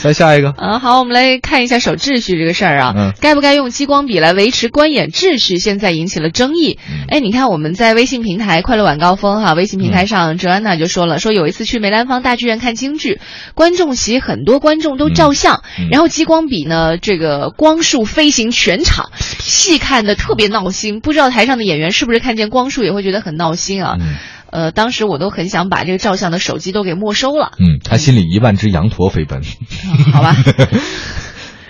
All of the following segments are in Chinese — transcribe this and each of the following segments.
再下一个。嗯，好，我们来看一下守秩序这个事儿啊，嗯。该不该用激光笔来维持观演秩序，现在引起了争议。嗯。哎，你看我们在微信平台“快乐晚高峰”哈，微信平台上，哲安娜就说了，说有一次去梅兰芳大剧院看京剧，观众席很多观众都照相，嗯。然后激光笔呢，这个光束飞行全场，细看的特别闹心，不知道台上的演员是不是看见光束也会觉得很闹心啊？嗯呃，当时我都很想把这个照相的手机都给没收了。嗯，他心里一万只羊驼飞奔。好吧。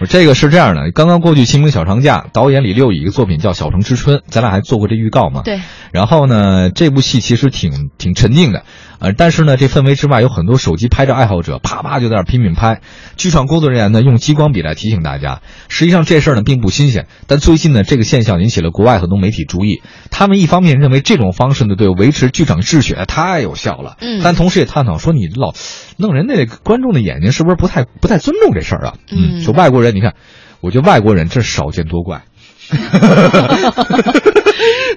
我这个是这样的，刚刚过去清明小长假，导演李六乙一个作品叫《小城之春》，咱俩还做过这预告嘛？对。然后呢，这部戏其实挺挺沉静的，呃，但是呢，这氛围之外有很多手机拍照爱好者，啪啪就在那儿拼命拍。剧场工作人员呢用激光笔来提醒大家，实际上这事儿呢并不新鲜，但最近呢这个现象引起了国外很多媒体注意。他们一方面认为这种方式呢对维持剧场秩序太有效了，嗯但同时也探讨说你老弄人那观众的眼睛是不是不太不太尊重这事儿啊？嗯说外国人，你看，我觉得外国人这是少见多怪。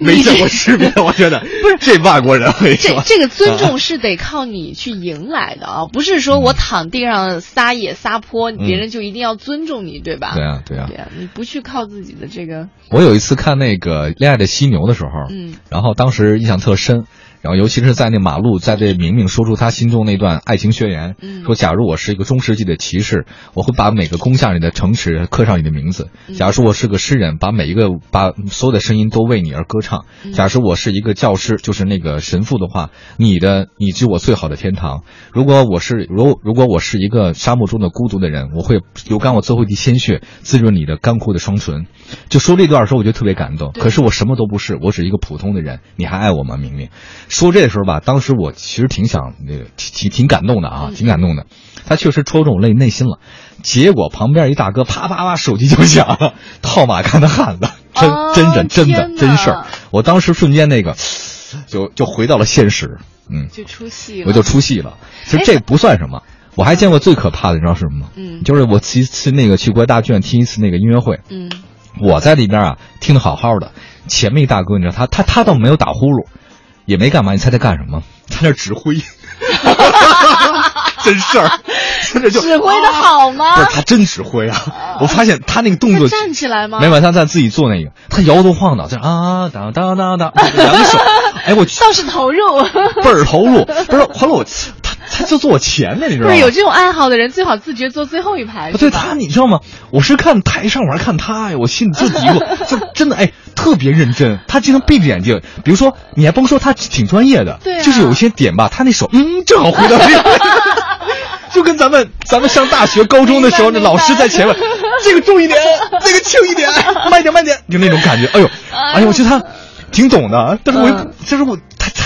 没见过世面，我觉得不是这外国人，这这个尊重是得靠你去赢来的啊，不是说我躺地上撒野撒泼，别人就一定要尊重你，对吧？对啊，对啊，对啊，你不去靠自己的这个，我有一次看那个《恋爱的犀牛》的时候，嗯，然后当时印象特深，然后尤其是在那马路，在对明明说出他心中那段爱情宣言，嗯说假如我是一个中世纪的骑士，我会把每个攻下你的城池刻上你的名字；嗯假如说我是个诗人，把每一个把所有的声音都为你而歌唱；嗯假如我是一个教师，就是那个神父的话，你的你是我最好的天堂。如果我是如如果我是一个沙漠中的孤独的人，我会流干我最后一滴鲜血，滋润你的干枯的双唇。就说这段的时候，我觉得特别感动。可是我什么都不是，我只是一个普通的人，你还爱我吗？明明说这时候吧，当时我其实挺想那个挺挺挺感动的啊，嗯挺感动的。他确实戳中我内内心了。结果旁边一大哥啪啪啪手机就响了，套马杆的汉子，真、哦真人真的真事儿。我当时瞬间那个就就回到了现实，嗯，就出戏了，我就出戏了。其实这不算什么。我还见过最可怕的，你知道是什么吗？嗯就是我一次那个去国家大剧院听一次那个音乐会，嗯我在里边啊听得好好的，前面一大哥，你知道他他他倒没有打呼噜，也没干嘛，你猜他干什么？他那指挥，真事儿，真的就指挥的好吗？不是他真指挥啊！我发现他那个动作他站起来吗？没有，他在自己做那个，他摇头晃脑，这啊当当当当，两个手，哎我倒是投入。倍儿投入，不是，后来我他他就坐我前面，你知道吗？不是有这种爱好的人，最好自觉坐最后一排。不对他，你知道吗？我是看台上，我还看他呀，我心里就嘀咕，就真的哎，特别认真。他经常闭着眼睛，比如说你还甭说他挺专业的，对啊就是有一些点吧，他那手嗯正好回到这个，就跟咱们咱们上大学、高中的时候，那老师在前面，这个重一点，那个轻一点，慢点慢点，就那种感觉。哎呦，哎呦，我觉得他挺懂的，但是我嗯就是我他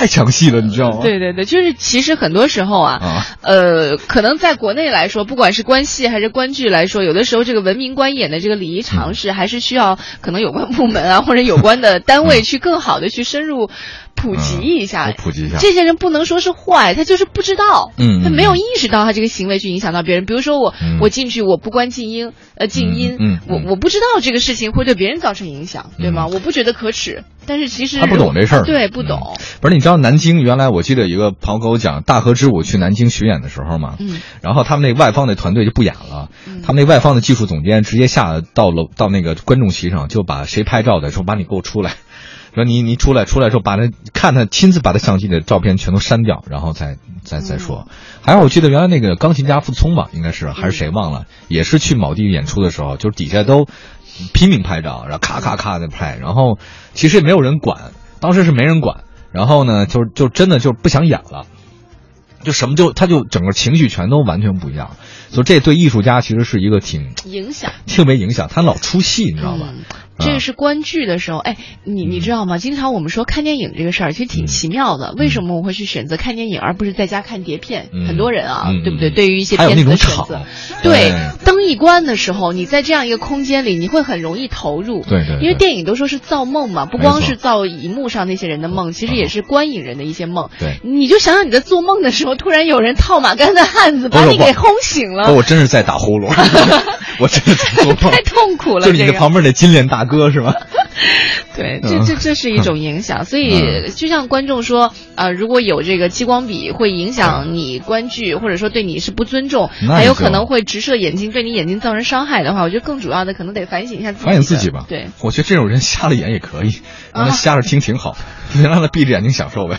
太详细了，你知道吗？对对对，就是其实很多时候啊，啊呃，可能在国内来说，不管是关系还是观剧来说，有的时候这个文明观演的这个礼仪常识，还是需要可能有关部门啊或者有关的单位去更好的去深入普及一下。嗯普及一下。这些人不能说是坏，他就是不知道，嗯嗯他没有意识到他这个行为去影响到别人。比如说我、嗯。我进去我不关静音，呃静音，嗯我我不知道这个事情会对别人造成影响，对吗？我不觉得可耻，但是其实他不懂这事儿。对，不懂。不是，你知道南京原来我记得有个朋友跟我讲，大河之舞去南京巡演的时候嘛，嗯。然后他们那外方的团队就不演了，嗯。他们那外方的技术总监直接下到楼到那个观众席上，就把谁拍照的说把你给我出来，说你你出来出来之后把那看他亲自把他相机的照片全都删掉，然后再再再说。还有我记得原来那个钢琴家傅聪吧，应该是还是谁忘了，也是去某地演出的时候，就是底下都拼命拍照，然后咔咔咔的拍，然后其实也没有人管，当时是没人管，然后呢就就真的就不想演了。就什么就他就整个情绪全都完全不一样，所以这对艺术家其实是一个挺影响。特别影响，他老出戏，你知道吧？嗯这个是观剧的时候，哎，你你知道吗？经常我们说看电影这个事儿，其实挺奇妙的。为什么我会去选择看电影，而不是在家看碟片？嗯。很多人啊，嗯对不对？嗯。对于一些片子的选择，对。对灯一关的时候，你在这样一个空间里，你会很容易投入。对对对。因为电影都说是造梦嘛，不光是造荧幕上那些人的梦，其实也是观影人的一些梦。对。你就想想你在做梦的时候，突然有人套马杆的汉子把你给轰醒了，哦，我真是在打呼噜，我真的在做梦，太痛苦了。就是你的旁边那金莲大哥是吧？对，这这这是一种影响，所以就像观众说，呃，如果有这个激光笔会影响你观剧，或者说对你是不尊重，还有可能会直射眼睛，对你眼睛造成伤害的话，我觉得更主要的可能得反省一下自己。反省自己吧。对，我觉得这种人瞎了眼也可以，让他瞎着听挺好，你 让他闭着眼睛享受呗。